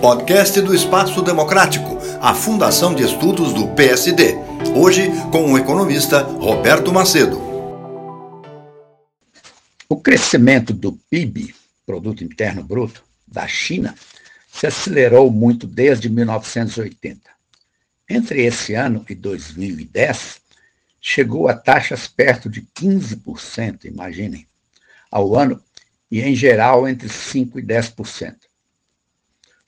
Podcast do Espaço Democrático, a Fundação de Estudos do PSD. Hoje com o economista Roberto Macedo. O crescimento do PIB, Produto Interno Bruto, da China, se acelerou muito desde 1980. Entre esse ano e 2010, chegou a taxas perto de 15%, imaginem, ao ano, e em geral entre 5% e 10%.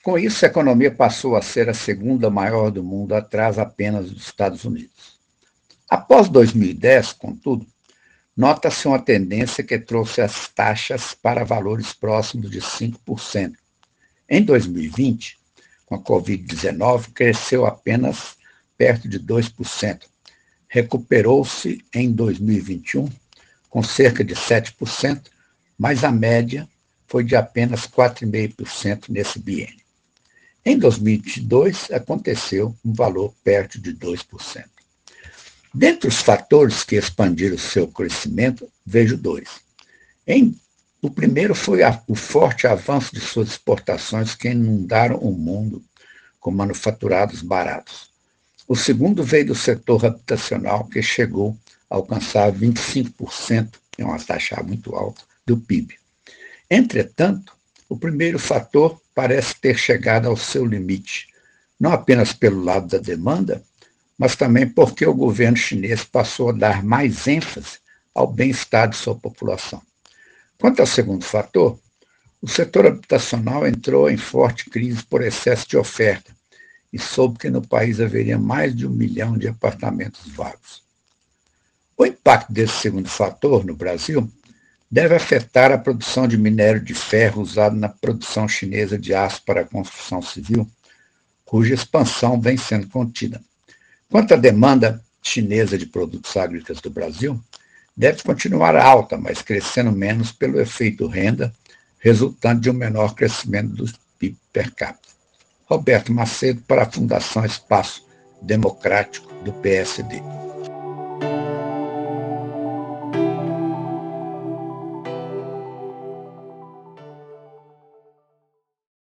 Com isso, a economia passou a ser a segunda maior do mundo, atrás apenas dos Estados Unidos. Após 2010, contudo, nota-se uma tendência que trouxe as taxas para valores próximos de 5%. Em 2020, com a Covid-19, cresceu apenas perto de 2%. Recuperou-se em 2021 com cerca de 7%, mas a média foi de apenas 4,5% nesse biênio. Em 2022, aconteceu um valor perto de 2%. Dentre os fatores que expandiram seu crescimento, vejo dois. Em, o primeiro foi a, o forte avanço de suas exportações que inundaram o mundo com manufaturados baratos. O segundo veio do setor habitacional, que chegou a alcançar 25%, é uma taxa muito alta, do PIB. Entretanto, o primeiro fator parece ter chegado ao seu limite, não apenas pelo lado da demanda, mas também porque o governo chinês passou a dar mais ênfase ao bem-estar de sua população. Quanto ao segundo fator, o setor habitacional entrou em forte crise por excesso de oferta e soube que no país haveria mais de um milhão de apartamentos vagos. O impacto desse segundo fator no Brasil deve afetar a produção de minério de ferro usado na produção chinesa de aço para a construção civil, cuja expansão vem sendo contida. Quanto à demanda chinesa de produtos agrícolas do Brasil, deve continuar alta, mas crescendo menos pelo efeito renda, resultante de um menor crescimento do PIB per capita. Roberto Macedo, para a Fundação Espaço Democrático do PSD.